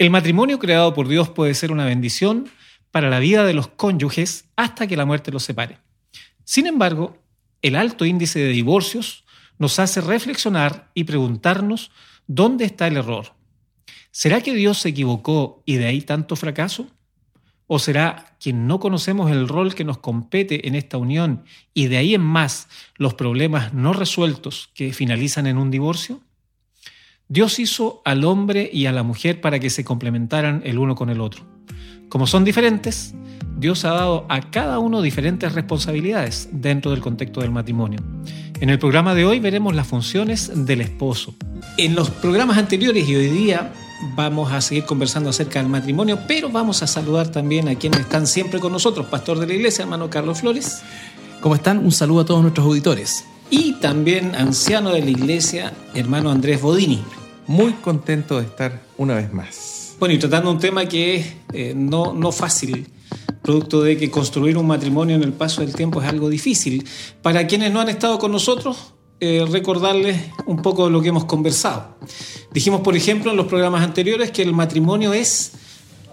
El matrimonio creado por Dios puede ser una bendición para la vida de los cónyuges hasta que la muerte los separe. Sin embargo, el alto índice de divorcios nos hace reflexionar y preguntarnos dónde está el error. ¿Será que Dios se equivocó y de ahí tanto fracaso? ¿O será que no conocemos el rol que nos compete en esta unión y de ahí en más los problemas no resueltos que finalizan en un divorcio? Dios hizo al hombre y a la mujer para que se complementaran el uno con el otro. Como son diferentes, Dios ha dado a cada uno diferentes responsabilidades dentro del contexto del matrimonio. En el programa de hoy veremos las funciones del esposo. En los programas anteriores y hoy día vamos a seguir conversando acerca del matrimonio, pero vamos a saludar también a quienes están siempre con nosotros, pastor de la iglesia, hermano Carlos Flores. ¿Cómo están? Un saludo a todos nuestros auditores. Y también anciano de la iglesia, hermano Andrés Bodini muy contento de estar una vez más. Bueno, y tratando un tema que es eh, no, no fácil, producto de que construir un matrimonio en el paso del tiempo es algo difícil. Para quienes no han estado con nosotros, eh, recordarles un poco de lo que hemos conversado. Dijimos, por ejemplo, en los programas anteriores que el matrimonio es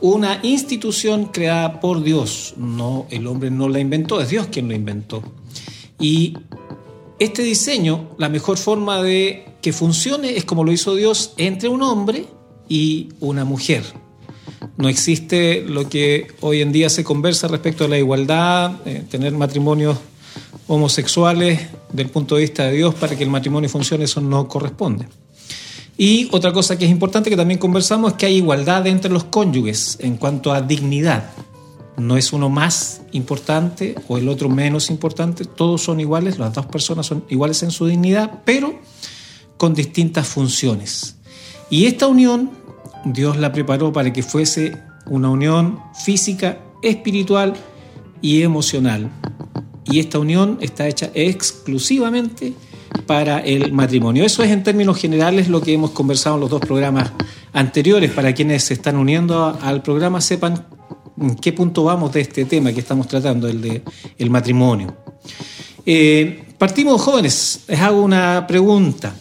una institución creada por Dios. No, el hombre no la inventó, es Dios quien lo inventó. Y este diseño, la mejor forma de que funcione es como lo hizo Dios entre un hombre y una mujer. No existe lo que hoy en día se conversa respecto a la igualdad, eh, tener matrimonios homosexuales del punto de vista de Dios para que el matrimonio funcione, eso no corresponde. Y otra cosa que es importante que también conversamos es que hay igualdad entre los cónyuges en cuanto a dignidad no es uno más importante o el otro menos importante, todos son iguales, las dos personas son iguales en su dignidad, pero con distintas funciones. Y esta unión Dios la preparó para que fuese una unión física, espiritual y emocional. Y esta unión está hecha exclusivamente para el matrimonio. Eso es en términos generales lo que hemos conversado en los dos programas anteriores. Para quienes se están uniendo al programa sepan en qué punto vamos de este tema que estamos tratando, el de el matrimonio. Eh, partimos jóvenes, les hago una pregunta.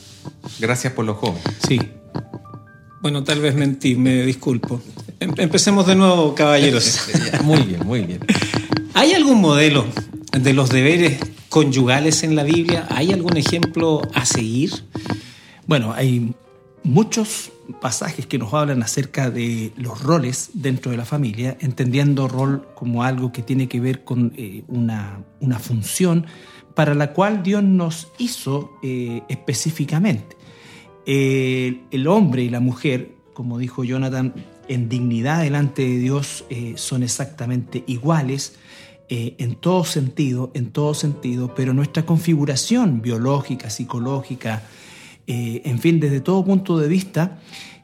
Gracias por los jóvenes. Sí. Bueno, tal vez mentí, me disculpo. Em, empecemos de nuevo, caballeros. muy bien, muy bien. ¿Hay algún modelo de los deberes conyugales en la Biblia? ¿Hay algún ejemplo a seguir? Bueno, hay muchos pasajes que nos hablan acerca de los roles dentro de la familia, entendiendo rol como algo que tiene que ver con eh, una, función para la cual Dios nos hizo eh, específicamente. el hombre y la mujer, como dijo Jonathan, en dignidad delante de Dios eh, son exactamente iguales. en todo sentido, en todo sentido, pero nuestra configuración biológica, psicológica, eh, en fin, desde todo punto de vista,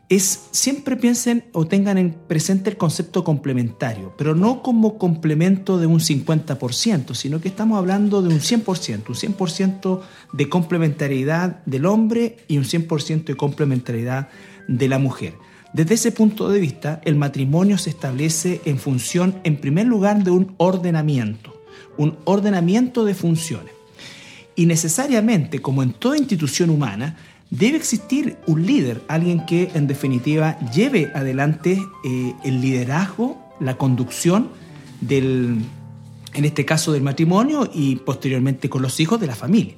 es siempre piensen o tengan en presente el concepto complementario, pero no como complemento de un 50%, sino que estamos hablando de un 100%, un 100% de complementariedad del hombre y un 100% de complementariedad de la mujer. Desde ese punto de vista, el matrimonio se establece en función, en primer lugar, de un ordenamiento, un ordenamiento de funciones. Y necesariamente, como en toda institución humana, debe existir un líder, alguien que en definitiva lleve adelante eh, el liderazgo, la conducción del, en este caso del matrimonio y posteriormente con los hijos de la familia.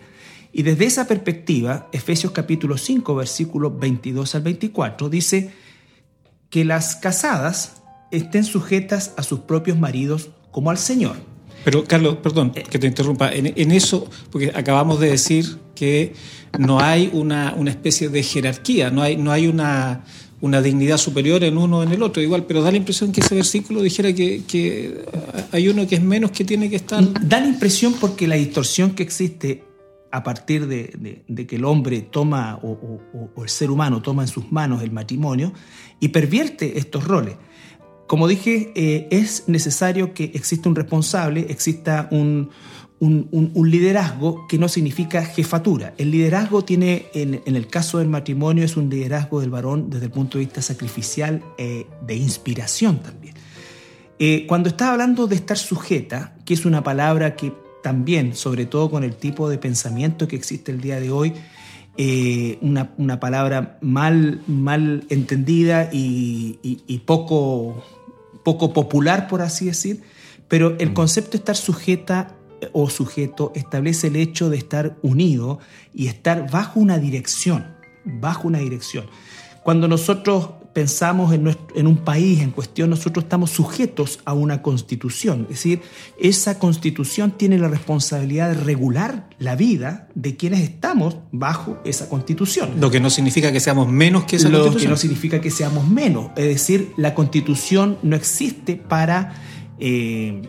Y desde esa perspectiva, Efesios capítulo 5, versículos 22 al 24, dice que las casadas estén sujetas a sus propios maridos como al Señor. Pero Carlos, perdón que te interrumpa, en eso, porque acabamos de decir que no hay una, especie de jerarquía, no hay, no hay una, dignidad superior en uno o en el otro, igual, pero da la impresión que ese versículo dijera que, hay uno que es menos que tiene que estar. Da la impresión porque la distorsión que existe a partir de, que el hombre toma o, el ser humano toma en sus manos el matrimonio y pervierte estos roles. Como dije, eh, es necesario que exista un responsable, exista un, un, liderazgo que no significa jefatura. El liderazgo tiene, en, el caso del matrimonio, es un liderazgo del varón desde el punto de vista sacrificial, eh, de inspiración también. Eh, cuando está hablando de estar sujeta, que es una palabra que también, sobre todo con el tipo de pensamiento que existe el día de hoy, eh, una, una, palabra mal, mal entendida y, y, poco, poco popular, por así decir, pero el mm. concepto de estar sujeta o sujeto establece el hecho de estar unido y estar bajo una dirección, bajo una dirección. Cuando nosotros pensamos en, un país en cuestión, nosotros estamos sujetos a una constitución. Es decir, esa constitución tiene la responsabilidad de regular la vida de quienes estamos bajo esa constitución. Lo que no significa que seamos menos que esa Lo constitución. que no significa que seamos menos. Es decir, la constitución no existe para... Eh,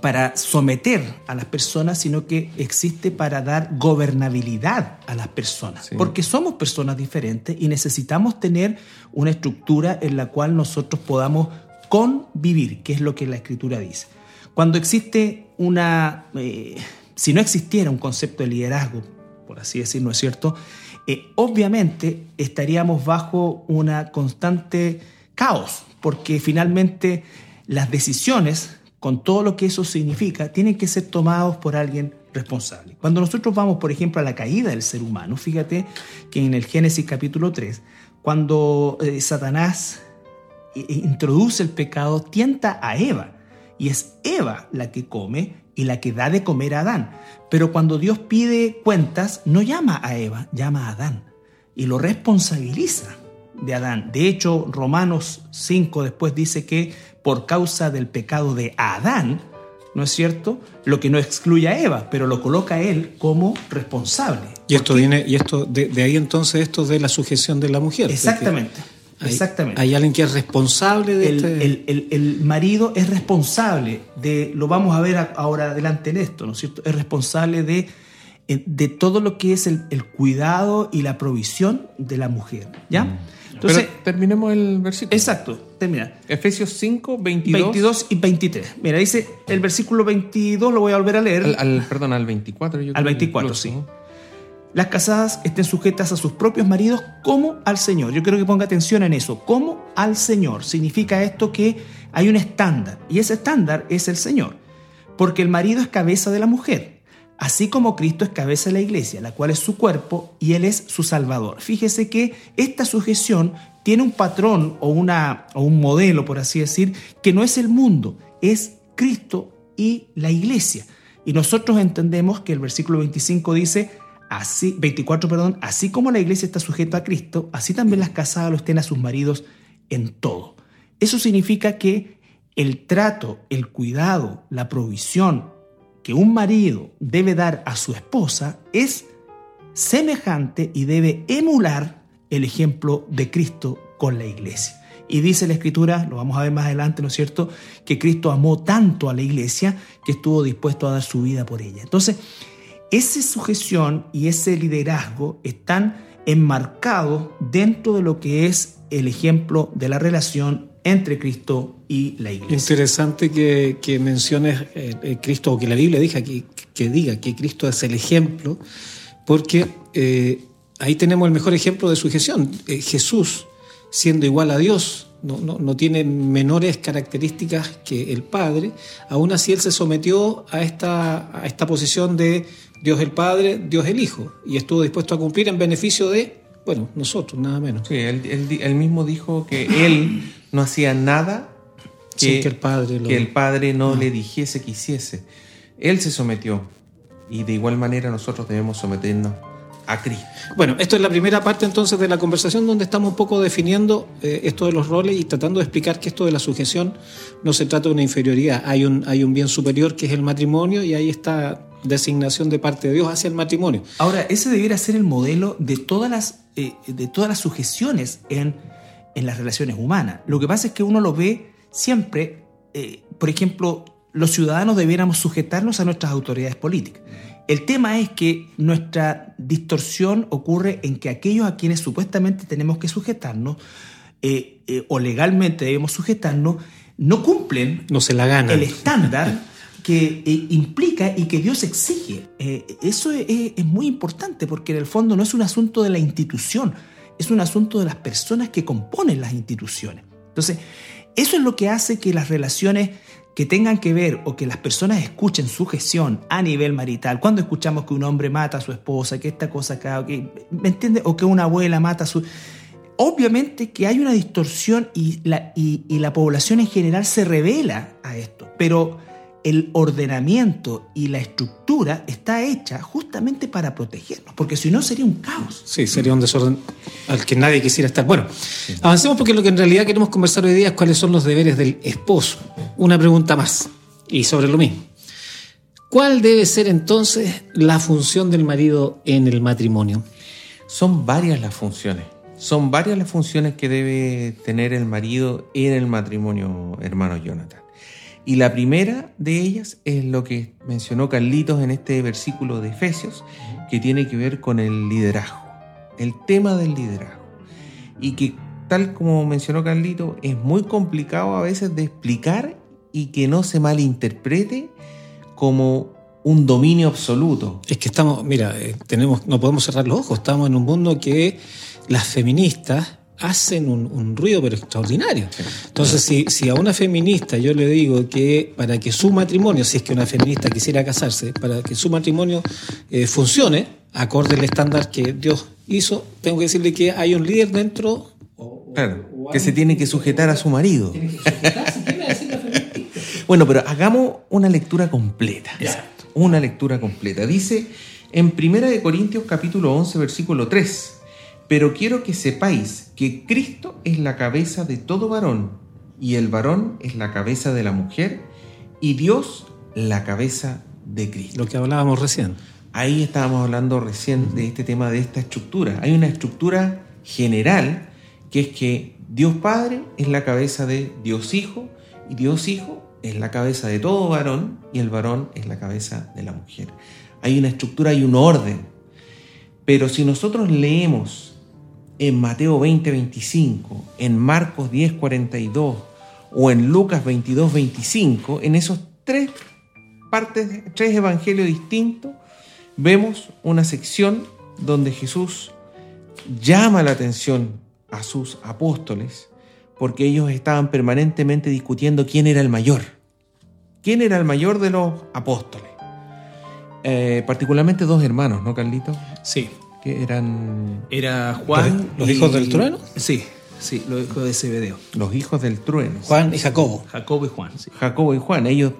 para someter a las personas, sino que existe para dar gobernabilidad a las personas. Porque somos personas diferentes y necesitamos tener una estructura en la cual nosotros podamos convivir, que es lo que la escritura dice. Cuando existe una, eh, si no existiera un concepto de liderazgo, por así decir, ¿no es cierto? Eh, obviamente estaríamos bajo una constante caos, porque finalmente las decisiones con todo lo que eso significa, tienen que ser tomados por alguien responsable. Cuando nosotros vamos, por ejemplo, a la caída del ser humano, fíjate que en el Génesis capítulo 3, cuando eh, Satanás eh, introduce el pecado, tienta a Eva, y es Eva la que come y la que da de comer a Adán. Pero cuando Dios pide cuentas, no llama a Eva, llama a Adán, y lo responsabiliza de Adán. De hecho, Romanos 5 después dice que por causa del pecado de Adán, ¿no es cierto? Lo que no excluye a Eva, pero lo coloca a él como responsable. Y esto viene, y esto, de, ahí entonces esto de la sujeción de la mujer. Exactamente. Hay, exactamente. Hay alguien que es responsable de el, este... el, el, marido es responsable de, lo vamos a ver ahora adelante en esto, ¿no es cierto? Es responsable de, eh, de todo lo que es el, cuidado y la provisión de la mujer, ¿ya? Mm. Entonces, terminemos el versículo. Exacto, termina. Efesios 5, 22. 22 y 23. Mira, dice el versículo 22, lo voy a volver a leer. Al, perdón, al 24. Yo al 24, sí. Las casadas estén sujetas a sus propios maridos como al Señor. Yo quiero que ponga atención en eso. Como al Señor. Significa esto que hay un estándar. Y ese estándar es el Señor. Porque el marido es cabeza de la mujer así como Cristo es cabeza de la iglesia, la cual es su cuerpo y Él es su Salvador. Fíjese que esta sujeción tiene un patrón o, una, o un modelo, por así decir, que no es el mundo, es Cristo y la iglesia. Y nosotros entendemos que el versículo 25 dice, así, 24, perdón, así como la iglesia está sujeta a Cristo, así también las casadas lo estén a sus maridos en todo. Eso significa que el trato, el cuidado, la provisión, un marido debe dar a su esposa es semejante y debe emular el ejemplo de Cristo con la iglesia. Y dice la escritura, lo vamos a ver más adelante, ¿no es cierto?, que Cristo amó tanto a la iglesia que estuvo dispuesto a dar su vida por ella. Entonces, esa sujeción y ese liderazgo están enmarcados dentro de lo que es el ejemplo de la relación entre Cristo y la iglesia. Interesante que, menciones eh, eh, Cristo, o que la Biblia diga que, que, diga que Cristo es el ejemplo, porque eh, ahí tenemos el mejor ejemplo de sujeción. Jesús, siendo igual a Dios, no, no, tiene menores características que el Padre, aún así Él se sometió a esta, a esta posición de Dios el Padre, Dios el Hijo, y estuvo dispuesto a cumplir en beneficio de bueno, nosotros, nada menos. Sí, él, mismo dijo que él no hacía nada que, el padre, que el padre no, le dijese que hiciese. Él se sometió y de igual manera nosotros debemos someternos a Cristo. Bueno, esto es la primera parte entonces de la conversación donde estamos un poco definiendo eh, esto de los roles y tratando de explicar que esto de la sujeción no se trata de una inferioridad. Hay un, hay un bien superior que es el matrimonio y ahí está designación de parte de Dios hacia el matrimonio. Ahora, ese debiera ser el modelo de todas las, eh, de todas las sujeciones en, en, las relaciones humanas. Lo que pasa es que uno lo ve siempre, eh, por ejemplo, los ciudadanos debiéramos sujetarnos a nuestras autoridades políticas. El tema es que nuestra distorsión ocurre en que aquellos a quienes supuestamente tenemos que sujetarnos eh, o legalmente debemos sujetarnos no cumplen no se la el estándar que eh, implica y que Dios exige. Eh, eso es, muy importante porque en el fondo no es un asunto de la institución, es un asunto de las personas que componen las instituciones. Entonces, eso es lo que hace que las relaciones que tengan que ver o que las personas escuchen su gestión a nivel marital, cuando escuchamos que un hombre mata a su esposa, que esta cosa acá, que, ¿me entiende? O que una abuela mata a su... Obviamente que hay una distorsión y la, y la población en general se revela a esto, pero el ordenamiento y la estructura está hecha justamente para protegernos, porque si no sería un caos. Sí, sería un desorden al que nadie quisiera estar. Bueno, avancemos porque lo que en realidad queremos conversar hoy día es cuáles son los deberes del esposo. Una pregunta más, y sobre lo mismo. ¿Cuál debe ser entonces la función del marido en el matrimonio? Son varias las funciones. Son varias las funciones que debe tener el marido en el matrimonio, hermano Jonathan. Y la primera de ellas es lo que mencionó Carlitos en este versículo de Efesios, que tiene que ver con el liderazgo, el tema del liderazgo. Y que, tal como mencionó Carlitos, es muy complicado a veces de explicar y que no se malinterprete como un dominio absoluto. Es que estamos, mira, eh, tenemos, no podemos cerrar los ojos, estamos en un mundo que las feministas hacen un, un ruido pero extraordinario. Entonces, si, si a una feminista yo le digo que para que su matrimonio, si es que una feminista quisiera casarse, para que su matrimonio eh, funcione, acorde al estándar que Dios hizo, tengo que decirle que hay un líder dentro. o- Claro, o que se tiene que sujetar a su marido. tiene que sujetarse, ¿qué me va a decir la feminista? Bueno, pero hagamos una lectura completa. Una lectura completa. Dice en 1 Corintios capítulo 11, versículo 3. Pero quiero que sepáis que Cristo es la cabeza de todo varón, y el varón es la cabeza de la mujer, y Dios la cabeza de Cristo. Lo que hablábamos recién. Ahí estábamos hablando recién de este tema de esta estructura. Hay una estructura general que es que Dios Padre es la cabeza de Dios Hijo y Dios Hijo es la cabeza de todo varón y el varón es la cabeza de la mujer. Hay una estructura y un orden. Pero si nosotros leemos en Mateo 20, 25, en Marcos 10, 42 o en Lucas 22, 25, en esos tres partes, tres evangelios distintos, vemos una sección donde Jesús llama la atención a sus apóstoles porque ellos estaban permanentemente discutiendo quién era el mayor. ¿Quién era el mayor de los apóstoles? Eh, particularmente dos hermanos, ¿no, Carlito? Sí. Que eran Era Juan. ¿Los hijos del trueno? Sí, sí, los hijos de Zebedeo. los hijos del trueno. Juan y Jacobo. Jacobo y Juan, sí. Jacobo y Juan. Ellos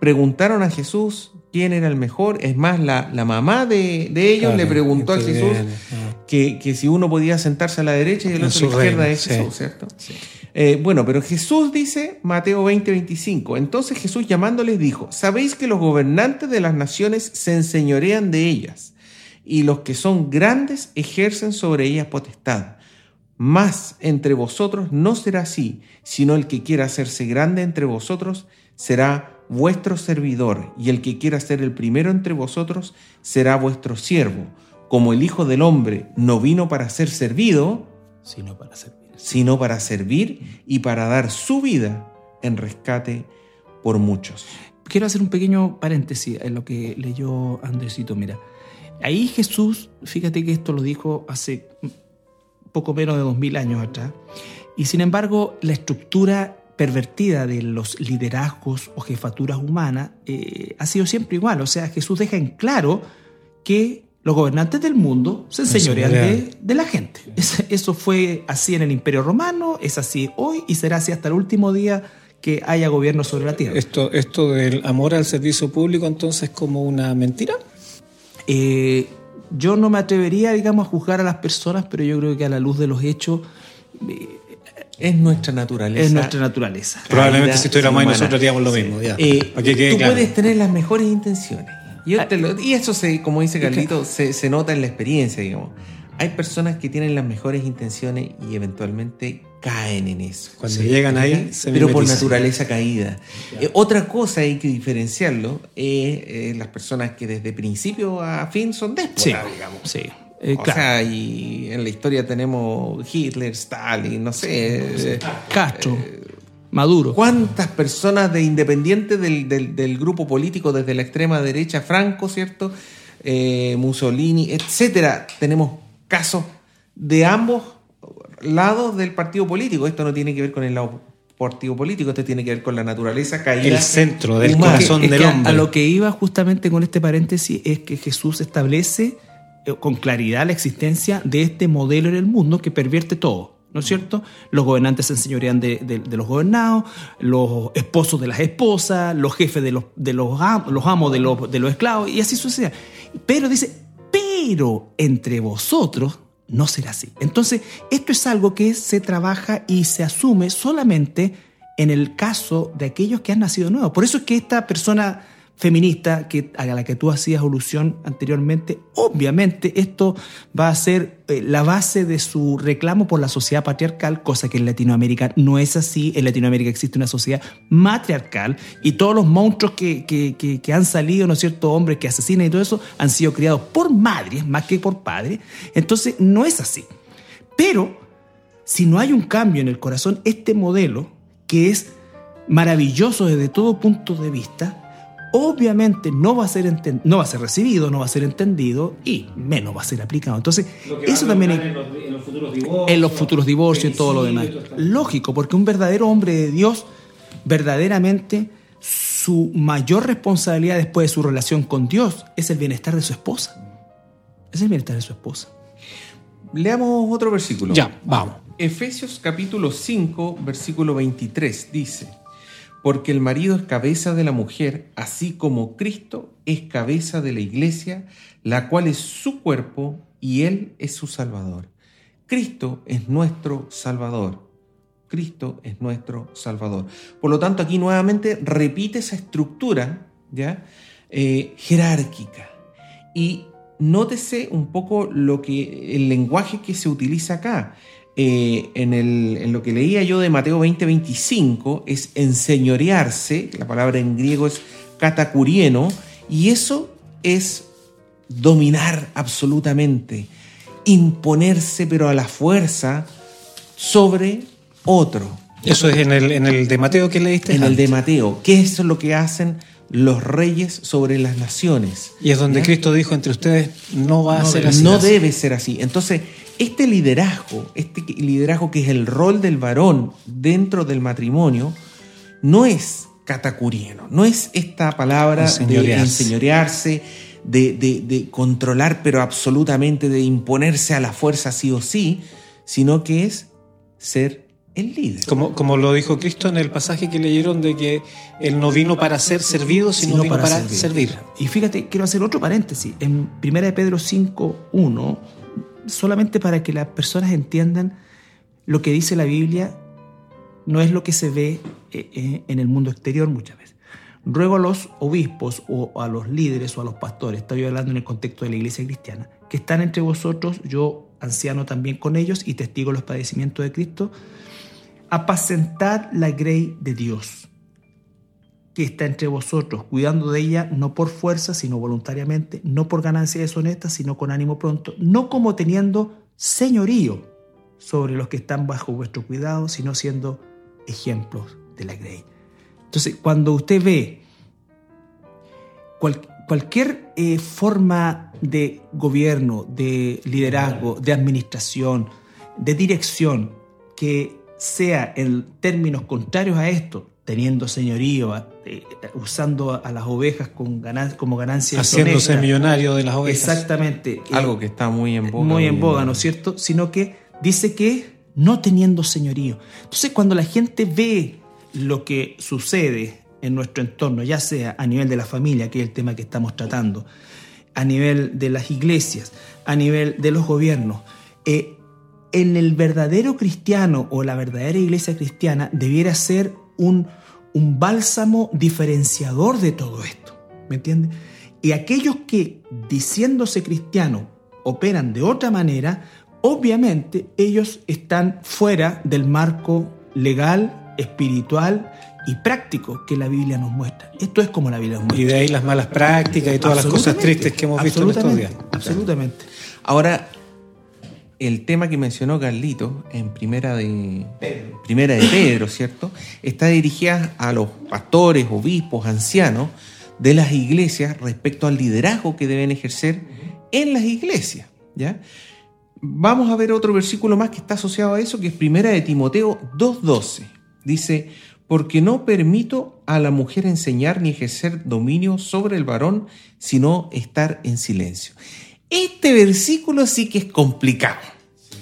preguntaron a Jesús quién era el mejor. Es más, la, la mamá de, de ellos Claro, le preguntó a que Jesús ah. que, que si uno podía sentarse a la derecha y el En otro a la izquierda reino, de sí. Jesús, ¿cierto? Eh, bueno, pero Jesús dice, Mateo 20, 25, entonces Jesús llamándoles dijo, sabéis que los gobernantes de las naciones se enseñorean de ellas, y los que son grandes ejercen sobre ellas potestad. Mas entre vosotros no será así, sino el que quiera hacerse grande entre vosotros será vuestro servidor, y el que quiera ser el primero entre vosotros será vuestro siervo. Como el Hijo del Hombre no vino para ser servido, Sino para servir. sino para servir y para dar su vida en rescate por muchos. Quiero hacer un pequeño paréntesis en lo que leyó Andresito. Mira, ahí Jesús, fíjate que esto lo dijo hace poco menos de dos mil años atrás, y sin embargo la estructura pervertida de los liderazgos o jefaturas humanas eh, ha sido siempre igual. O sea, Jesús deja en claro que los gobernantes del mundo se enseñorean de, la gente. Es- Eso fue así en el Imperio Romano, es así hoy y será así hasta el último día que haya gobierno sobre la tierra. Esto, esto del amor al servicio público, entonces, como una mentira. Eh, yo no me atrevería, digamos, a juzgar a las personas, pero yo creo que a la luz de los hechos eh, Es nuestra naturaleza. es nuestra naturaleza. Probablemente si estuviéramos ahí nosotros haríamos lo mismo. ya. Eh, tú claro. puedes tener las mejores intenciones. Yo Ah. te lo- y eso, se, como dice Carlito, se, se nota en la experiencia, digamos. Hay personas que tienen las mejores intenciones y eventualmente caen en eso. Cuando llegan ahí, se Pero por naturaleza caída. Eh, otra cosa hay que diferenciarlo es eh, las personas que desde principio a fin son déspotas, Sí, digamos. sí. Eh, o claro. sea, y en la historia tenemos Hitler, Stalin, no sé. eh, Castro, Maduro. ¿Cuántas personas de independientes del, del- del grupo político desde la extrema derecha, Franco, ¿cierto? Eh, Mussolini, etcétera. Tenemos casos de ambos lados del partido político. Esto no tiene que ver con el lado partido político, este tiene que ver con la naturaleza caída. El centro del humana. corazón Es del hombre. A lo que iba justamente con este paréntesis es que Jesús establece eh, con claridad la existencia de este modelo en el mundo que pervierte todo. ¿No es cierto? Los gobernantes se enseñorean de, de- de los gobernados, los esposos de las esposas, los jefes de los, de los, am- los amos de los, de los esclavos, y así sucede. Pero dice, pero entre vosotros no será así. Entonces, esto es algo que se trabaja y se asume solamente en el caso de aquellos que han nacido nuevos. Por eso es que esta persona feminista que, a la que tú hacías alusión anteriormente, obviamente esto va a ser eh, la base de su reclamo por la sociedad patriarcal, cosa que en Latinoamérica no es así. En Latinoamérica existe una sociedad matriarcal y todos los monstruos que, que- que- que han salido, ¿no es cierto?, hombres que asesinan y todo eso, han sido criados por madres más que por padres. Entonces, no es así. Pero, si no hay un cambio en el corazón, este modelo, que es maravilloso desde todo punto de vista, obviamente no va a ser, no va a ser recibido, no va a ser entendido y menos va a ser aplicado. Entonces, eso también hay en los, futuros divorcios. en los futuros divorcios y todo lo demás. Lógico, porque un verdadero hombre de Dios, verdaderamente, su mayor responsabilidad después de su relación con Dios es el bienestar de su esposa. Es el bienestar de su esposa. Leamos otro versículo. Ya, vamos. Efesios capítulo 5, versículo 23 dice, porque el marido es cabeza de la mujer, así como Cristo es cabeza de la iglesia, la cual es su cuerpo y él es su salvador. Cristo es nuestro salvador. Cristo es nuestro salvador. Por lo tanto, aquí nuevamente repite esa estructura ¿ya? Eh, jerárquica. Y nótese un poco lo que, el lenguaje que se utiliza acá. Eh, en, el- en lo que leía yo de Mateo 20, 25, es enseñorearse, la palabra en griego es catacurieno, y eso es dominar absolutamente, imponerse pero a la fuerza sobre otro. Eso es en el, en el de Mateo que leíste. En el de. Mateo, ¿qué es lo que hacen los reyes sobre las naciones? Y es donde ¿Ya? Cristo dijo entre ustedes, no va a ser debe- así. No debe ser así. Entonces, este liderazgo, este liderazgo que es el rol del varón dentro del matrimonio, no es catacurieno, no es esta palabra de Enseñorearse. de, de- de controlar, pero absolutamente de imponerse a la fuerza sí o sí, sino que es ser el líder. Como, como lo dijo Cristo en el pasaje que leyeron de que Él no vino para ser servido, sino, vino para, servir. Y fíjate, quiero hacer otro paréntesis. En 1 de Pedro 5.1, solamente para que las personas entiendan lo que dice la Biblia, no es lo que se ve eh, eh, en el mundo exterior muchas veces. Ruego a los obispos o a los líderes o a los pastores, estoy hablando en el contexto de la iglesia cristiana, que están entre vosotros, yo anciano también con ellos y testigo de los padecimientos de Cristo, apacentad la grey de Dios que está entre vosotros, cuidando de ella no por fuerza, sino voluntariamente, no por ganancia deshonesta, sino con ánimo pronto, no como teniendo señorío sobre los que están bajo vuestro cuidado, sino siendo ejemplos de la grey. Entonces, cuando usted ve cual- cualquier eh, forma de gobierno, de liderazgo, de administración, de dirección que sea en términos contrarios a esto, teniendo señorío, eh, usando a las ovejas con ganan- como ganancia Haciéndose millonario de las ovejas. Exactamente. eh, Algo que está muy en boga. muy en boga. ¿no es cierto? Sino que dice que no teniendo señorío. Entonces, cuando la gente ve lo que sucede en nuestro entorno, ya sea a nivel de la familia, que es el tema que estamos tratando, a nivel de las iglesias, a nivel de los gobiernos, eh, en el verdadero cristiano o la verdadera iglesia cristiana debiera ser un, un bálsamo diferenciador de todo esto. ¿Me entiendes? Y aquellos que, diciéndose cristianos, operan de otra manera, obviamente ellos están fuera del marco legal, espiritual y práctico que la Biblia nos muestra. Esto es como la Biblia nos muestra. Y de ahí las malas prácticas y todas las cosas tristes que hemos visto en estos días. absolutamente, Absolutamente. Ahora, el tema que mencionó Carlito en primera de primera de Pedro, ¿cierto? Está dirigida a los pastores, obispos, ancianos de las iglesias respecto al liderazgo que deben ejercer en las iglesias, ¿ya? Vamos a ver otro versículo más que está asociado a eso, que es primera de Timoteo 2.12, Dice, porque no permito a la mujer enseñar ni ejercer dominio sobre el varón, sino estar en silencio. Este versículo sí que es complicado.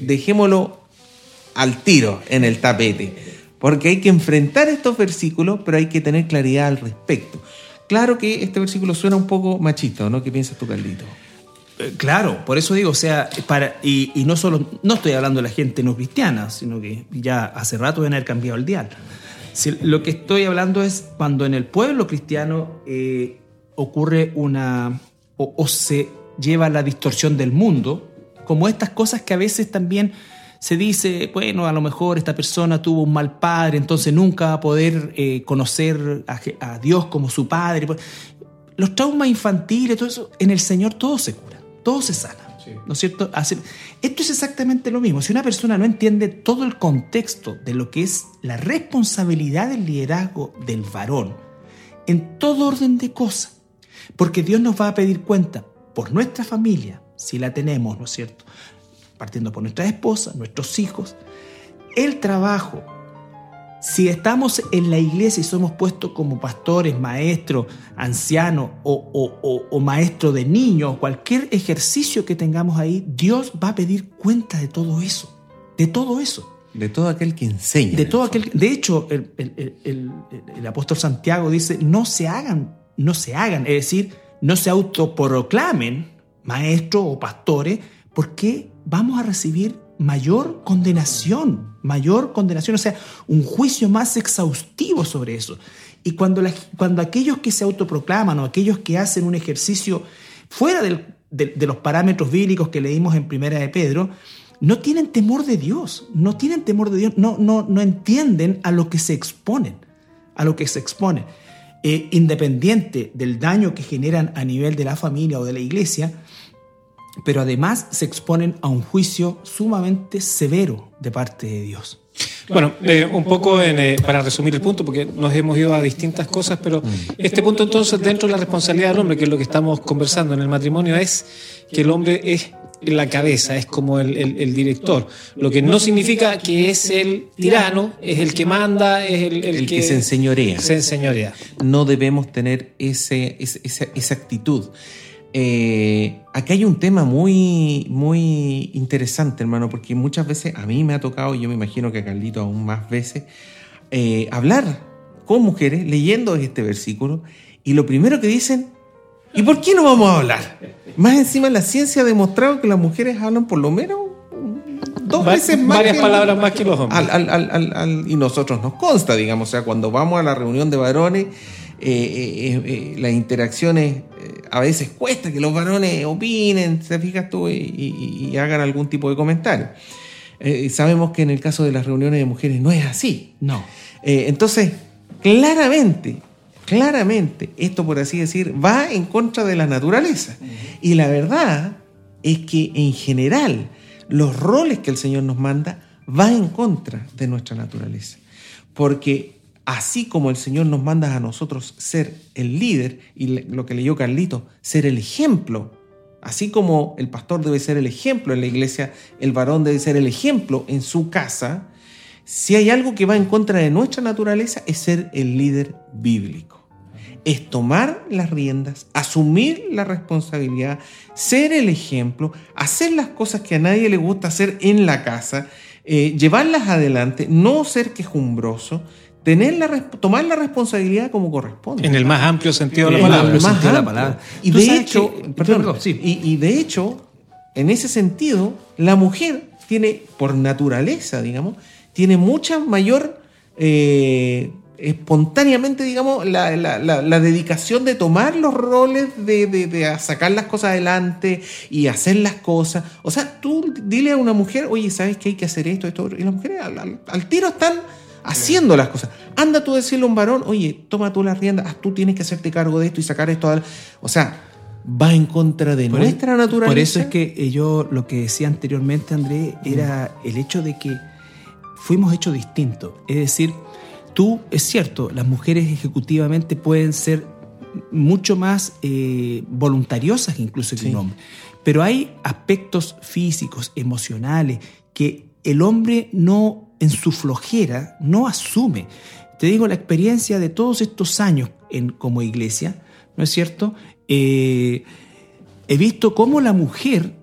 Dejémoslo al tiro en el tapete, porque hay que enfrentar estos versículos, pero hay que tener claridad al respecto. Claro que este versículo suena un poco machista, ¿no? ¿Qué piensas tú, Carlito? Eh, claro, por eso digo, o sea, para, y, no solo, no estoy hablando de la gente no cristiana, sino que ya hace rato deben haber cambiado el dial. lo que estoy hablando es cuando en el pueblo cristiano eh, ocurre una, o, se lleva la distorsión del mundo, como estas cosas que a veces también se dice, bueno, a lo mejor esta persona tuvo un mal padre, entonces nunca va a poder eh, conocer a, Dios como su padre. Los traumas infantiles, todo eso, en el Señor todo se cura, todo se sana. ¿No es cierto? Esto es exactamente lo mismo. Si una persona no entiende todo el contexto de lo que es la responsabilidad del liderazgo del varón, en todo orden de cosas, porque Dios nos va a pedir cuenta por nuestra familia, si la tenemos, ¿no es cierto? partiendo por nuestra esposa, nuestros hijos, el trabajo. Si estamos en la iglesia y somos puestos como pastores, maestros, ancianos o, o, maestros de niños, cualquier ejercicio que tengamos ahí, Dios va a pedir cuenta de todo eso, de todo eso. De todo aquel que enseña. De todo aquel. De hecho, el, el, apóstol Santiago dice: no se hagan, no se hagan, es decir, no se autoproclamen maestros o pastores, porque vamos a recibir mayor condenación, mayor condenación, o sea, un juicio más exhaustivo sobre eso. Y cuando, cuando aquellos que se autoproclaman o aquellos que hacen un ejercicio fuera de, los parámetros bíblicos que leímos en Primera de Pedro, no tienen temor de Dios, no tienen temor de Dios, no, no, no entienden a lo que se exponen, a lo que se exponen. Eh, independiente del daño que generan a nivel de la familia o de la iglesia, pero además se exponen a un juicio sumamente severo de parte de Dios. Bueno, eh, un poco eh, para resumir el punto, porque nos hemos ido a distintas cosas, pero este punto entonces dentro de la responsabilidad del hombre, que es lo que estamos conversando en el matrimonio, es que el hombre es la cabeza, es como el, director, lo que no significa que es el tirano, es el que manda, es el, el que, se enseñorea. Se enseñorea. No debemos tener ese, esa, esa actitud. Eh, aquí hay un tema muy, muy interesante, hermano, porque muchas veces a mí me ha tocado, y yo me imagino que a Carlito aún más veces, eh, hablar con mujeres leyendo este versículo y lo primero que dicen, ¿y por qué no vamos a hablar? Más encima la ciencia ha demostrado que las mujeres hablan por lo menos dos veces más. Varias palabras más que los hombres. y nosotros nos consta, digamos, o sea, cuando vamos a la reunión de varones, eh, las interacciones a veces cuesta que los varones opinen, se fijas tú, y, hagan algún tipo de comentario. Eh, sabemos que en el caso de las reuniones de mujeres no es así. No. Eh, entonces, claramente, claramente, esto por así decir, va en contra de la naturaleza. Y la verdad es que en general los roles que el Señor nos manda va en contra de nuestra naturaleza. Porque así como el Señor nos manda a nosotros ser el líder, y lo que leyó Carlito, ser el ejemplo, así como el pastor debe ser el ejemplo en la iglesia, el varón debe ser el ejemplo en su casa, si hay algo que va en contra de nuestra naturaleza es ser el líder bíblico. Es tomar las riendas, asumir la responsabilidad, ser el ejemplo, hacer las cosas que a nadie le gusta hacer en la casa, eh, llevarlas adelante, no ser quejumbroso, tener la, tomar la responsabilidad como corresponde. En el más amplio sentido de la palabra. Más la palabra. Y de hecho, perdón, y, de hecho, en ese sentido, la mujer tiene, por naturaleza, digamos, tiene mucha mayor eh, espontáneamente, digamos, la, la, dedicación de tomar los roles, de, de, sacar las cosas adelante y hacer las cosas. O sea, tú dile a una mujer, oye, ¿sabes que hay que hacer esto, esto? Y las mujeres al tiro están haciendo las cosas. Anda tú a decirle a un varón, oye, toma tú las riendas, tú tienes que hacerte cargo de esto y sacar esto. O sea, va en contra de nuestra naturaleza. Por eso es que eh, yo lo que decía anteriormente, André, era el hecho de que fuimos hechos distintos. Es decir, tú, es cierto, las mujeres ejecutivamente pueden ser mucho más eh, voluntariosas incluso que un hombre. Pero hay aspectos físicos, emocionales, que el hombre no en su flojera no asume. Te digo, la experiencia de todos estos años en, como iglesia, ¿no es cierto? Eh, he visto cómo la mujer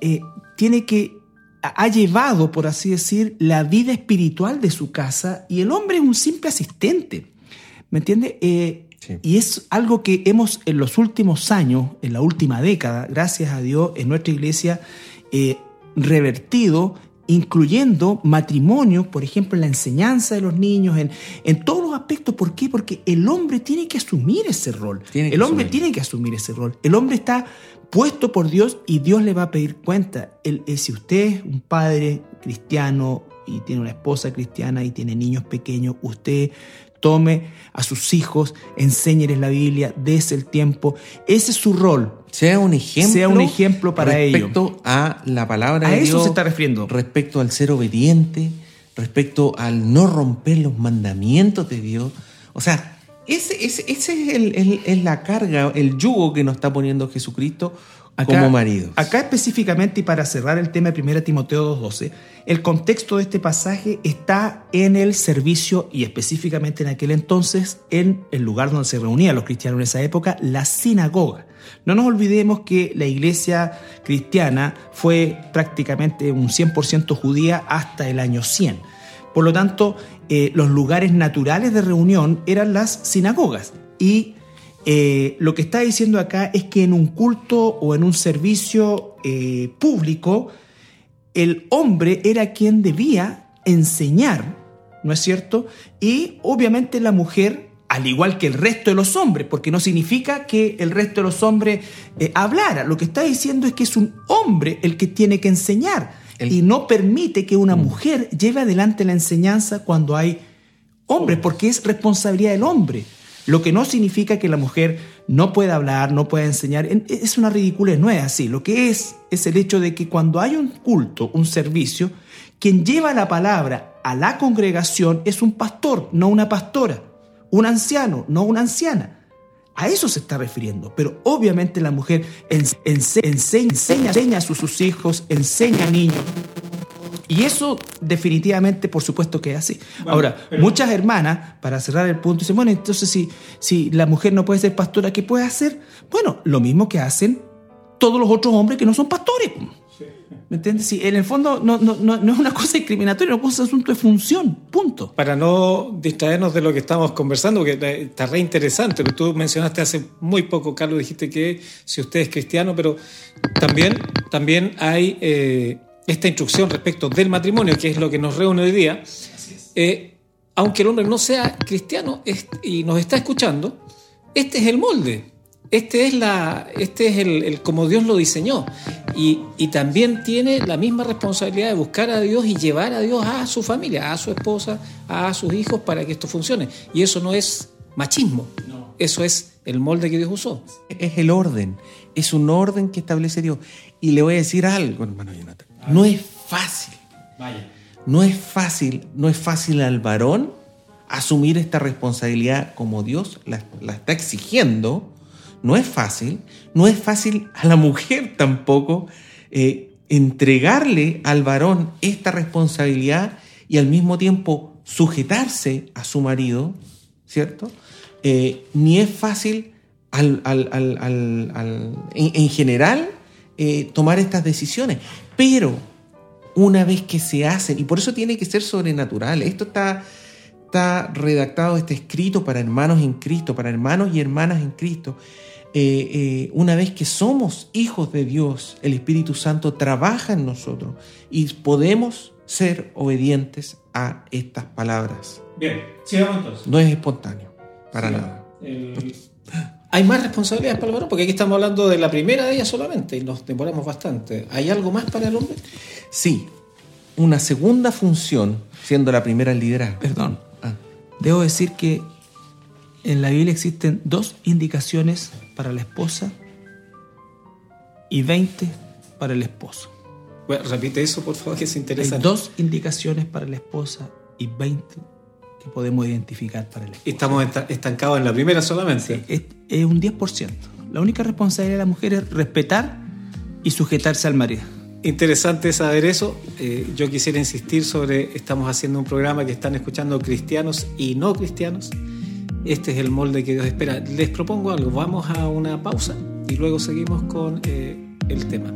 eh, tiene que ha llevado, por así decir, la vida espiritual de su casa y el hombre es un simple asistente. ¿Me entiende? Eh, y es algo que hemos en los últimos años, en la última década, gracias a Dios, en nuestra iglesia, eh, revertido, incluyendo matrimonio, por ejemplo, en la enseñanza de los niños, en, en todos los aspectos. ¿Por qué? Porque el hombre tiene que asumir ese rol. el hombre tiene que asumir ese rol. El hombre está puesto por Dios y Dios le va a pedir cuenta. Si usted es un padre cristiano y tiene una esposa cristiana y tiene niños pequeños, usted tome a sus hijos, enséñeles la Biblia, dése el tiempo. Ese es su rol. Sea un ejemplo. Sea un ejemplo para ellos. Respecto a la palabra a de eso se está refiriendo. Respecto al ser obediente, respecto al no romper los mandamientos de Dios. O sea, ese, ese, es, el, la carga, el yugo que nos está poniendo Jesucristo como marido. Acá específicamente, y para cerrar el tema de 1 Timoteo 2.12, el contexto de este pasaje está en el servicio y específicamente en aquel entonces en el lugar donde se reunían los cristianos en esa época, la sinagoga. No nos olvidemos que la iglesia cristiana fue prácticamente un 100% judía hasta el año 100. Por lo tanto, eh, los lugares naturales de reunión eran las sinagogas. Y eh, lo que está diciendo acá es que en un culto o en un servicio eh, público, el hombre era quien debía enseñar, ¿no es cierto? Y obviamente la mujer, al igual que el resto de los hombres, porque no significa que el resto de los hombres hablara, lo que está diciendo es que es un hombre el que tiene que enseñar y no permite que una mm. mujer lleve adelante la enseñanza cuando hay hombres, porque es responsabilidad del hombre. Lo que no significa que la mujer no pueda hablar, no pueda enseñar. Es una ridiculez, no es así. Lo que es es el hecho de que cuando hay un culto, un servicio, quien lleva la palabra a la congregación es un pastor, no una pastora. Un anciano, no una anciana. A eso se está refiriendo. Pero obviamente la mujer enseña, a sus, hijos, enseña a niños. Y eso definitivamente, por supuesto que es así. Ahora, muchas hermanas, para cerrar el punto, dicen, bueno, entonces si, si la mujer no puede ser pastora, ¿qué puede hacer? Bueno, lo mismo que hacen todos los otros hombres que no son pastores. ¿Me entiendes? Sí, en el fondo no, no, no, es una cosa discriminatoria, es un asunto de función, punto. Para no distraernos de lo que estamos conversando, que está re interesante, lo que tú mencionaste hace muy poco, Carlos, dijiste que si usted es cristiano, pero también, también hay eh, esta instrucción respecto del matrimonio, que es lo que nos reúne hoy día. Eh, aunque el hombre no sea cristiano y nos está escuchando, este es el molde. Este es, la, este es el, como Dios lo diseñó. Y, también tiene la misma responsabilidad de buscar a Dios y llevar a Dios a su familia, a su esposa, a sus hijos para que esto funcione. Y eso no es machismo, eso es el molde que Dios usó. Es el orden, es un orden que establece Dios. Y le voy a decir algo, hermano Jonathan. No es fácil. Vaya. No es fácil, no es fácil al varón asumir esta responsabilidad como Dios la, la está exigiendo no es fácil, no es fácil a la mujer tampoco eh, entregarle al varón esta responsabilidad y al mismo tiempo sujetarse a su marido, ¿cierto? Eh, ni es fácil en, general eh, tomar estas decisiones, pero una vez que se hacen, y por eso tiene que ser sobrenatural, esto está, está redactado, está escrito para hermanos en Cristo, para hermanos y hermanas en Cristo, eh, eh, una vez que somos hijos de Dios, el Espíritu Santo trabaja en nosotros y podemos ser obedientes a estas palabras. Bien, sigamos entonces. No es espontáneo, para nada. Hay más responsabilidades para el varón, porque aquí estamos hablando de la primera de ellas solamente y nos demoramos bastante. ¿Hay algo más para el hombre? Sí, una segunda función, siendo la primera el liderazgo. Perdón. Ah. Debo decir que en la Biblia existen dos indicaciones para la esposa y 20 para el esposo. Bueno, repite eso, por favor, que es interesante. Hay dos indicaciones para la esposa y 20 que podemos identificar para el esposo. Estamos estancados en la primera solamente. es, un 10%. La única responsabilidad de la mujer es respetar y sujetarse al marido. interesante saber eso. Eh, yo quisiera insistir sobre, estamos haciendo un programa que están escuchando cristianos y no cristianos. Este es el molde que Dios espera. Les propongo algo, vamos a una pausa y luego seguimos con eh, el tema.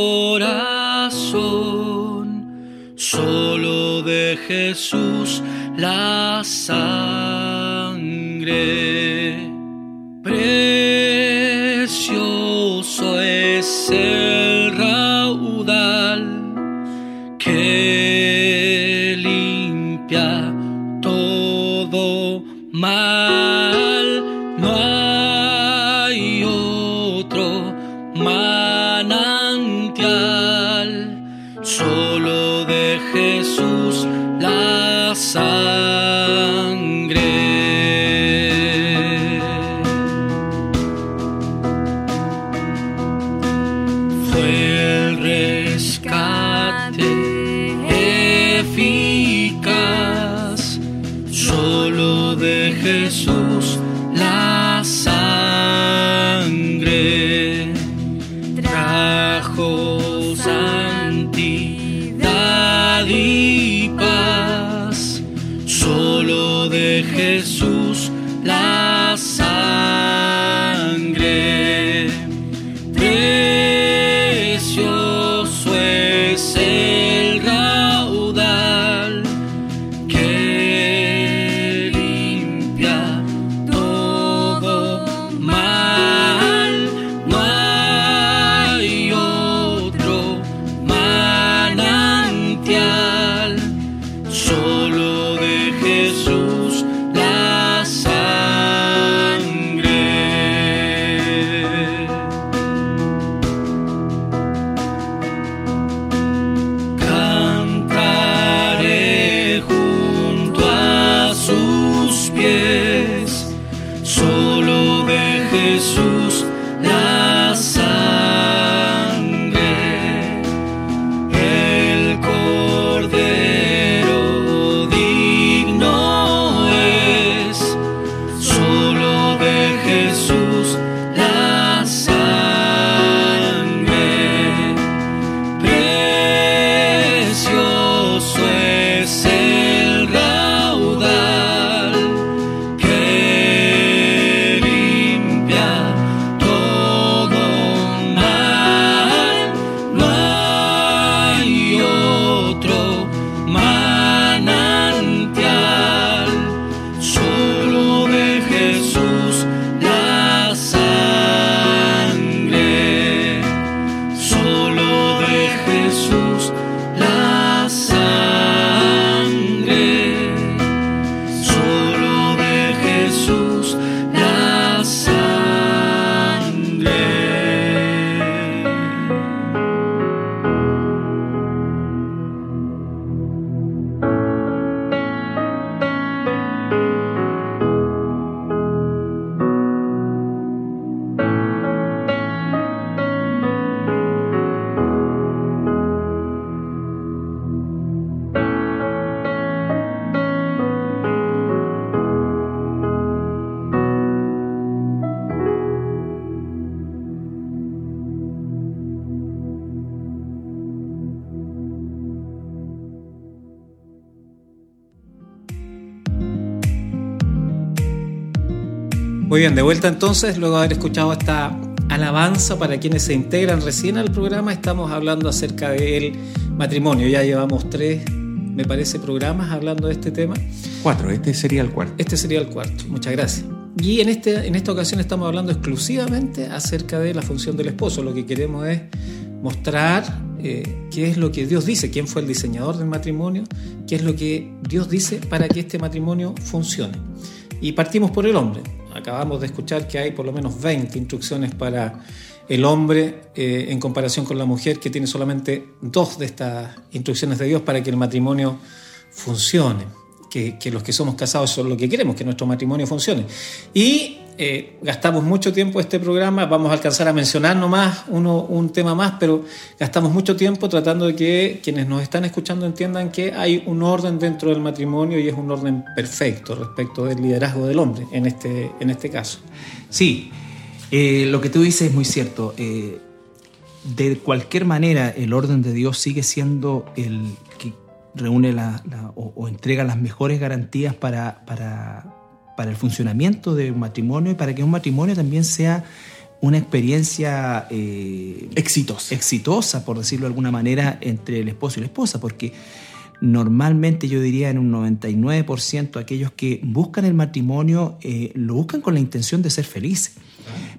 corazón, solo de Jesús la sangre. 说。Muy bien, de vuelta entonces, luego de haber escuchado esta alabanza para quienes se integran recién al programa, estamos hablando acerca del matrimonio. Ya llevamos tres me parece, programas hablando de este tema. Cuatro, este sería el cuarto. Este sería el cuarto, muchas gracias. Y en, este, en esta ocasión estamos hablando exclusivamente acerca de la función del esposo. Lo que queremos es mostrar eh, qué es lo que Dios dice, quién fue el diseñador del matrimonio, qué es lo que Dios dice para que este matrimonio funcione. Y partimos por el hombre. Acabamos de escuchar que hay por lo menos 20 instrucciones para el hombre eh, en comparación con la mujer, que tiene solamente dos de estas instrucciones de Dios para que el matrimonio funcione. Que, que los que somos casados son lo que queremos, que nuestro matrimonio funcione. Y eh, gastamos mucho tiempo este programa, vamos a alcanzar a mencionar nomás uno, un tema más, pero gastamos mucho tiempo tratando de que quienes nos están escuchando entiendan que hay un orden dentro del matrimonio y es un orden perfecto respecto del liderazgo del hombre en este, en este caso. Sí, eh, lo que tú dices es muy cierto. Eh, de cualquier manera, el orden de Dios sigue siendo el que reúne la, o, o, entrega las mejores garantías para, para para el funcionamiento de un matrimonio y para que un matrimonio también sea una experiencia eh, exitosa. exitosa, por decirlo de alguna manera, entre el esposo y la esposa, porque normalmente yo diría en un 99% aquellos que buscan el matrimonio eh, lo buscan con la intención de ser felices.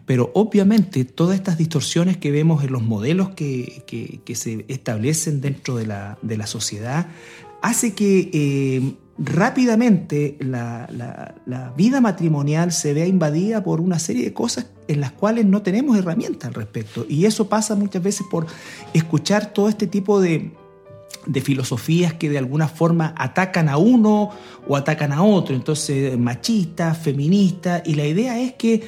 Pero obviamente todas estas distorsiones que vemos en los modelos que, que, se establecen dentro de la, de la sociedad hace que eh, rápidamente la, vida matrimonial se vea invadida por una serie de cosas en las cuales no tenemos herramientas al respecto. Y eso pasa muchas veces por escuchar todo este tipo de, filosofías que de alguna forma atacan a uno o atacan a otro. Entonces, machista, feminista. Y la idea es que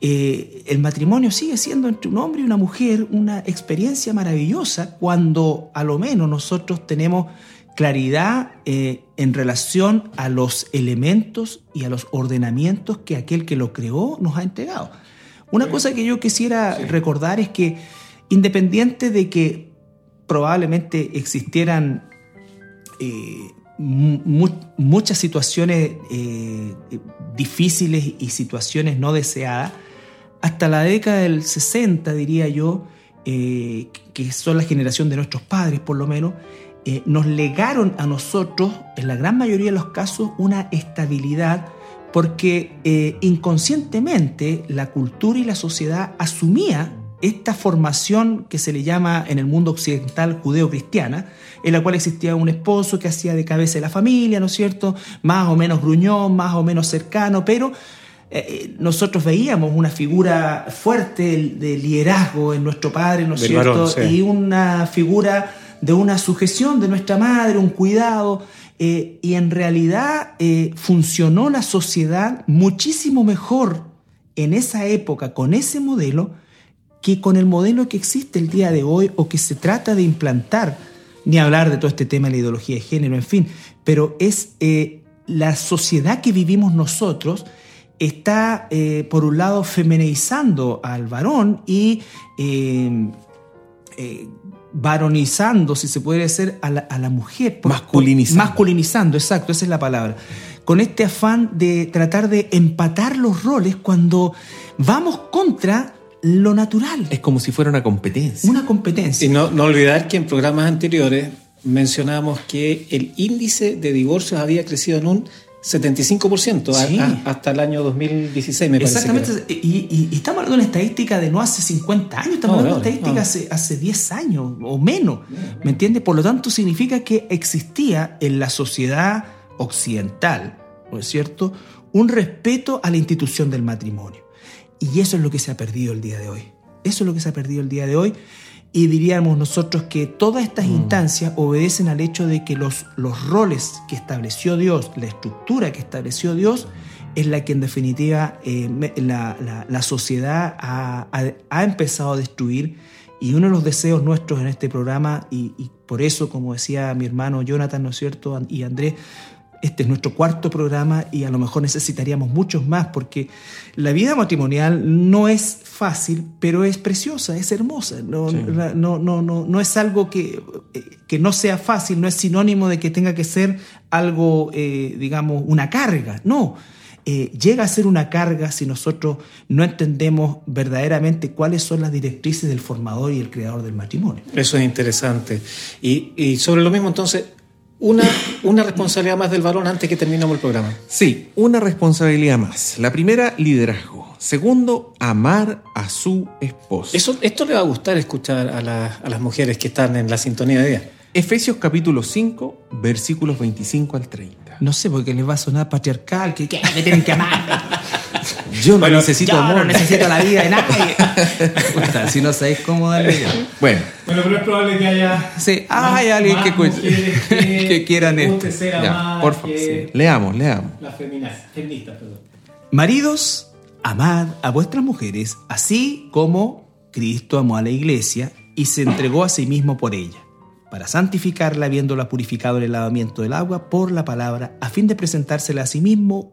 eh, el matrimonio sigue siendo entre un hombre y una mujer una experiencia maravillosa cuando a lo menos nosotros tenemos claridad eh, en relación a los elementos y a los ordenamientos que aquel que lo creó nos ha entregado. Una cosa que yo quisiera recordar es que independiente de que probablemente existieran eh, muchas situaciones eh, difíciles y situaciones no deseadas, hasta la década del 60, diría yo, que son la generación de nuestros padres por lo menos, eh, nos legaron a nosotros, en la gran mayoría de los casos, una estabilidad porque eh, inconscientemente la cultura y la sociedad asumía esta formación que se le llama en el mundo occidental judeo-cristiana, en la cual existía un esposo que hacía de cabeza de la familia, ¿no es cierto? Más o menos gruñón, más o menos cercano, pero eh, nosotros veíamos una figura fuerte de liderazgo en nuestro padre, ¿no es cierto? Y una figura de una sujeción de nuestra madre, un cuidado, eh, y en realidad eh, funcionó la sociedad muchísimo mejor en esa época con ese modelo que con el modelo que existe el día de hoy o que se trata de implantar, ni hablar de todo este tema de la ideología de género, en fin, pero es eh, la sociedad que vivimos nosotros está, por un lado, femenizando al varón y varonizando, si se puede decir, a la, mujer. Masculinizando. Masculinizando, exacto, esa es la palabra. Con este afán de tratar de empatar los roles cuando vamos contra lo natural. Es como si fuera una competencia. Una competencia. Y no, no olvidar que en programas anteriores mencionamos que el índice de divorcios había crecido en un 75% hasta el año 2016, me parece. Exactamente. Y, estamos hablando de una estadística de no hace 50 años, estamos hablando de una estadística hace, hace 10 años o menos. ¿Me entiendes? Por lo tanto, significa que existía en la sociedad occidental, ¿no es cierto?, un respeto a la institución del matrimonio. Y eso es lo que se ha perdido el día de hoy. Eso es lo que se ha perdido el día de hoy y diríamos nosotros que todas estas mm. instancias obedecen al hecho de que los, los roles que estableció Dios, la estructura que estableció Dios, es la que en definitiva eh, la, la, sociedad ha, ha, empezado a destruir. Y uno de los deseos nuestros en este programa, y, y por eso, como decía mi hermano Jonathan, ¿no es cierto? Y Andrés, este es nuestro cuarto programa y a lo mejor necesitaríamos muchos más porque la vida matrimonial no es fácil, pero es preciosa, es hermosa. No, no, no, no, no es algo que, que, no sea fácil, no es sinónimo de que tenga que ser algo, eh, digamos, una carga. No. Eh, llega a ser una carga si nosotros no entendemos verdaderamente cuáles son las directrices del formador y el creador del matrimonio. Eso es interesante. Y, y sobre lo mismo, entonces, una, una responsabilidad más del varón antes que terminemos el programa. Sí, una responsabilidad más. La primera, liderazgo. Segundo, amar a su esposo. Eso, esto le va a gustar escuchar a, la- a las mujeres que están en la sintonía de día. Efesios capítulo 5, versículos 25 al 30. No sé, porque les va a sonar patriarcal, que, que me tienen que amar. Yo no necesito Yo amor. no necesito la vida de nadie. Puta, si no sabéis cómo darle ya. Bueno, Bueno, pero es probable que haya. Sí, ah, hay alguien que, cu- que quieran esto. ya, por favor. sí. Leamos, leamos. Las feministas, perdón. Maridos, amad a vuestras mujeres, así como Cristo amó a la iglesia y se entregó a sí mismo por ella, para santificarla, habiéndola purificado en el lavamiento del agua por la palabra, a fin de presentársela a sí mismo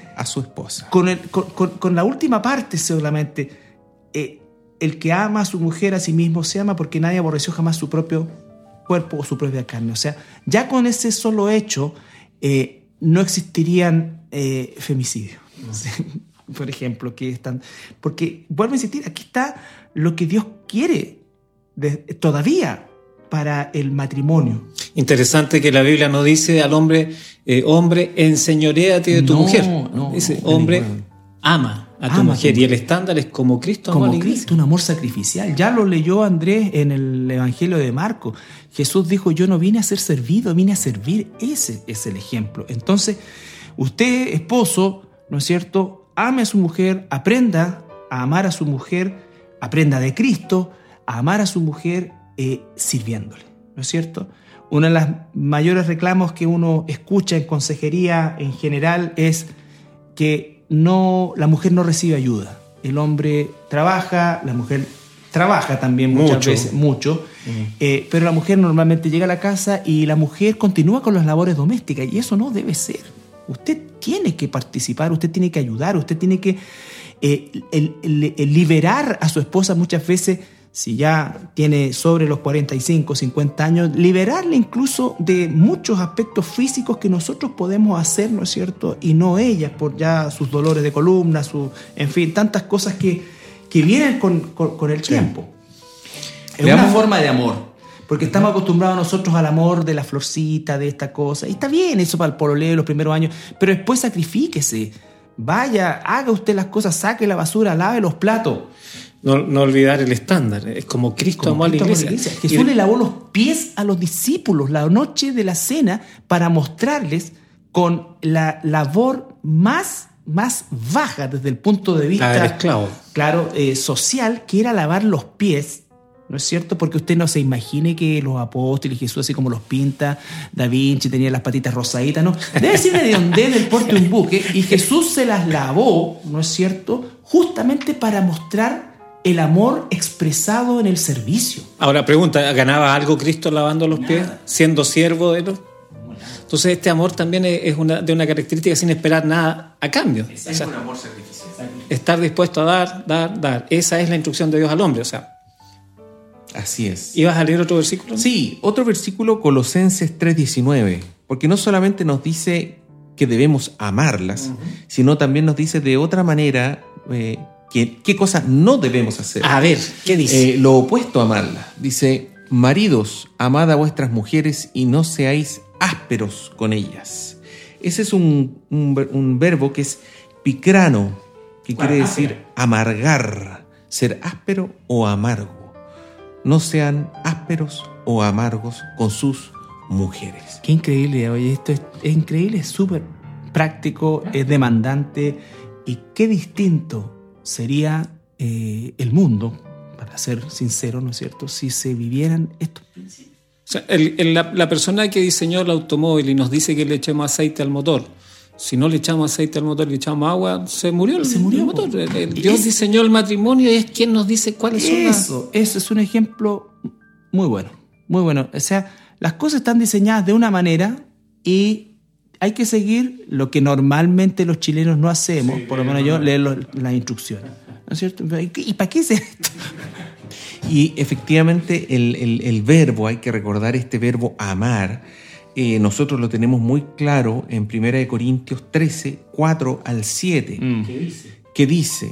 a su esposa. Con, el- con- con- con la última parte solamente, eh, el que ama a su mujer a sí mismo se ama porque nadie aborreció jamás su propio cuerpo o su propia carne. O sea, ya con ese solo hecho eh, no existirían eh, femicidios. Por ejemplo, que están... Porque, vuelvo a insistir, aquí está lo que Dios quiere de- todavía para el matrimonio. Interesante que la Biblia no dice al hombre, eh, hombre, enseñoreate de tu No, mujer. no, dice, no, hombre, ama a tu Ama a tu mujer. Y el estándar es como Cristo amó a como la. Cristo, un amor sacrificial. Ya lo leyó Andrés en el Evangelio de Marco. Jesús dijo, yo no vine a ser servido, vine a servir. Ese es el ejemplo. Entonces, usted, esposo, ¿no es cierto? Ame a su mujer, aprenda a amar a su mujer, aprenda de Cristo, a amar a su mujer eh, sirviéndole, ¿no es cierto? Uno de los mayores reclamos que uno escucha en consejería en general es que no, la mujer no recibe ayuda. El hombre trabaja, la mujer trabaja también muchas Mucho. veces, mucho, eh, pero la mujer normalmente llega a la casa y la mujer continúa con las labores domésticas y eso no debe ser. Usted tiene que participar, usted tiene que ayudar, usted tiene que eh, el- el- el liberar a su esposa muchas veces, si ya tiene sobre los 45, 50 años, liberarle incluso de muchos aspectos físicos que nosotros podemos hacer, ¿no es cierto? Y no ella, por ya sus dolores de columna, su, en fin, tantas cosas que, que vienen con, con- con el tiempo. Es Veamos- una forma de amor. Porque estamos acostumbrados nosotros al amor de la florcita, de esta cosa. Y está bien eso para el pololeo los primeros años, pero después sacrifíquese. Vaya, haga usted las cosas, saque la basura, lave los platos. No, no olvidar el estándar. Es como Cristo Como amó a la iglesia. Jesús Y- le lavó los pies a los discípulos la noche de la cena para mostrarles con la labor más, más baja desde el punto de vista La del esclavo. claro, eh, social, que era lavar los pies, ¿no es cierto? Porque usted no se imagine que los apóstoles, Jesús así como los pinta, Da Vinci tenía las patitas rosaditas, ¿no? Debe ser una hondez del porte de un buque y Jesús se las lavó, ¿no es cierto? Justamente para mostrar el amor expresado en el servicio. Ahora pregunta, ¿ganaba algo Cristo lavando los pies, siendo siervo de los? Entonces este amor también es es una, de una característica sin esperar nada a cambio. O sea, amor sacrificial. estar dispuesto a dar, dar, dar. Esa es la instrucción de Dios al hombre. O sea, Así es. ¿ibas a leer otro versículo? Sí, otro versículo, Colosenses 3:19, porque no solamente nos dice que debemos amarlas, sino también nos dice de otra manera eh, que, qué cosas no debemos hacer. A ver, ¿qué dice? Eh, lo opuesto a amarlas. Dice, maridos, amad a vuestras mujeres y no seáis ásperos con ellas. Ese es un, un ver- un verbo que es picrano, que quiere decir amargar, ser áspero o amargo. No sean ásperos o amargos con sus mujeres. Qué increíble, oye, esto es, es increíble, es súper práctico, es demandante y qué distinto sería eh, el mundo, para ser sincero, ¿no es cierto?, si se vivieran estos principios. O sea, el- el- la, la persona que diseñó el automóvil y nos dice que le echemos aceite al motor, si no le echamos aceite al motor, le echamos agua, se murió el, Se murió. el motor. Dios es- diseñó el matrimonio y es quien nos dice cuáles son las... Eso, eso es un ejemplo muy bueno, muy bueno. O sea, las cosas están diseñadas de una manera y hay que seguir lo que normalmente los chilenos no hacemos, por lo menos yo, leer las instrucciones. ¿No es cierto? ¿Y para qué es esto? Y efectivamente el, verbo, hay que recordar este verbo amar, eh, nosotros lo tenemos muy claro en 1 Corintios 13, 4 al 7, mm. que dice,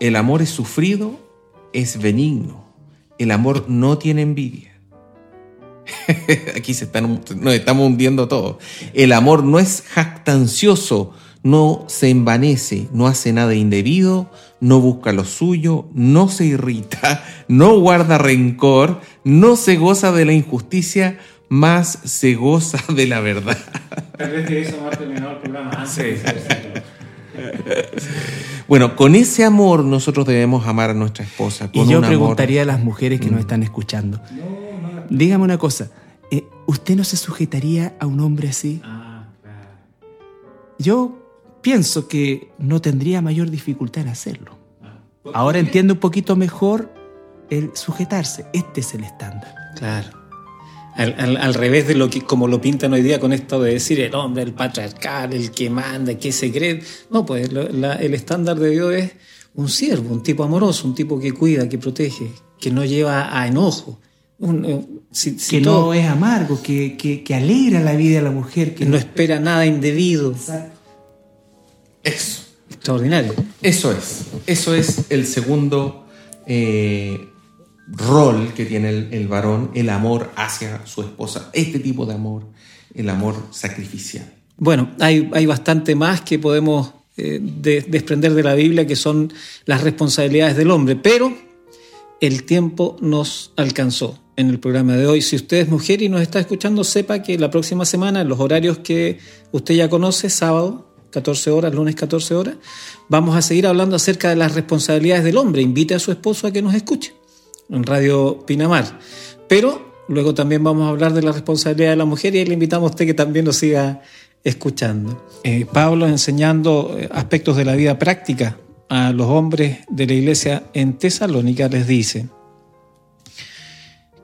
el amor es sufrido, es benigno, el amor no tiene envidia. Aquí se están, nos estamos hundiendo todos. El amor no es jactancioso, no se envanece, no hace nada indebido, no busca lo suyo, no se irrita, no guarda rencor, no se goza de la injusticia, más se goza de la verdad. Bueno, con ese amor nosotros debemos amar a nuestra esposa. y yo preguntaría a las mujeres que nos mm. están escuchando. Dígame una cosa, eh, ¿usted no se sujetaría a un hombre así? Ah, yo pienso que no tendría mayor dificultad en hacerlo. Ahora entiendo un poquito mejor el sujetarse. Este es el estándar. Claro. Al, revés de lo que como lo pintan hoy día con esto de decir el hombre, el patriarcal, el que manda, el que se cree. No, pues el estándar de Dios es un siervo, un tipo amoroso, un tipo que cuida, que protege, que no lleva a enojo. Eh, que no es amargo, que, que, alegra la vida de la mujer. Que no espera nada indebido. Exacto. Eso. Extraordinario. Eso es. Eso es el segundo eh, rol que tiene el, varón, el amor hacia su esposa. Este tipo de amor, el amor sacrificial. Bueno, hay, hay bastante más que podemos eh, desprender de la Biblia, que son las responsabilidades del hombre, pero el tiempo nos alcanzó en el programa de hoy. Si usted es mujer y nos está escuchando, sepa que la próxima semana, en los horarios que usted ya conoce, sábado, 14 horas, lunes 14 horas, vamos a seguir hablando acerca de las responsabilidades del hombre. Invite a su esposo a que nos escuche en Radio Pinamar. Pero luego también vamos a hablar de la responsabilidad de la mujer y ahí le invitamos a usted que también nos siga escuchando. Eh, Pablo enseñando eh, aspectos de la vida práctica a los hombres de la iglesia en Tesalónica les dice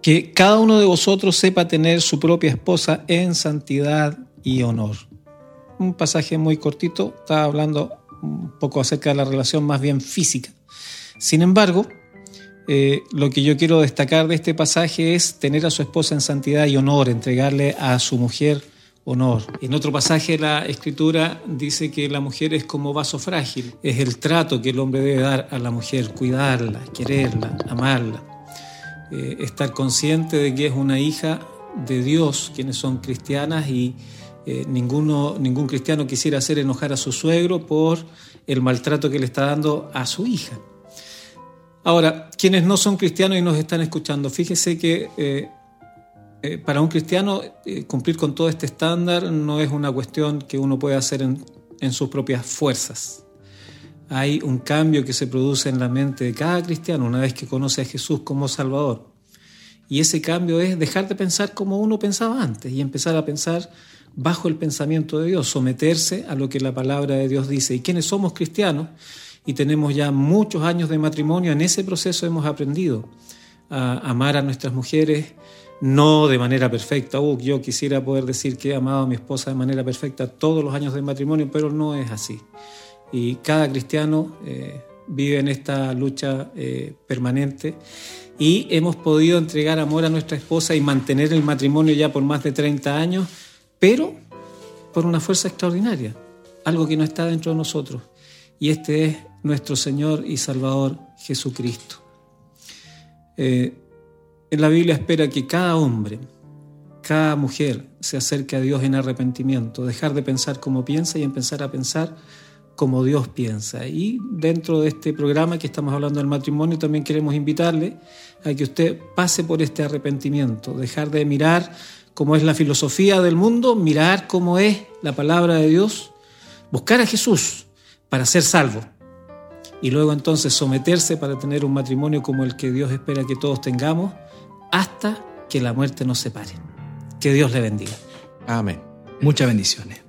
que cada uno de vosotros sepa tener su propia esposa en santidad y honor un pasaje muy cortito, está hablando un poco acerca de la relación más bien física. Sin embargo, eh, lo que yo quiero destacar de este pasaje es tener a su esposa en santidad y honor, entregarle a su mujer honor. En otro pasaje la escritura dice que la mujer es como vaso frágil, es el trato que el hombre debe dar a la mujer, cuidarla, quererla, amarla, eh, estar consciente de que es una hija de Dios, quienes son cristianas y eh, ninguno, ningún cristiano quisiera hacer enojar a su suegro por el maltrato que le está dando a su hija. Ahora, quienes no son cristianos y nos están escuchando, fíjese que eh, para un cristiano cumplir con todo este estándar no es una cuestión que uno puede hacer en, en sus propias fuerzas. Hay un cambio que se produce en la mente de cada cristiano una vez que conoce a Jesús como Salvador. Y ese cambio es dejar de pensar como uno pensaba antes y empezar a pensar bajo el pensamiento de Dios, someterse a lo que la palabra de Dios dice. Y quienes somos cristianos y tenemos ya muchos años de matrimonio, en ese proceso hemos aprendido a amar a nuestras mujeres, no de manera perfecta. Uh, yo quisiera poder decir que he amado a mi esposa de manera perfecta todos los años de matrimonio, pero no es así. Y cada cristiano eh, vive en esta lucha eh, permanente y hemos podido entregar amor a nuestra esposa y mantener el matrimonio ya por más de 30 años pero por una fuerza extraordinaria, algo que no está dentro de nosotros. Y este es nuestro Señor y Salvador Jesucristo. Eh, en la Biblia espera que cada hombre, cada mujer se acerque a Dios en arrepentimiento, dejar de pensar como piensa y empezar a pensar como Dios piensa. Y dentro de este programa que estamos hablando del matrimonio, también queremos invitarle a que usted pase por este arrepentimiento, dejar de mirar como es la filosofía del mundo, mirar cómo es la palabra de Dios, buscar a Jesús para ser salvo y luego entonces someterse para tener un matrimonio como el que Dios espera que todos tengamos hasta que la muerte nos separe. Que Dios le bendiga. Amén. Muchas bendiciones.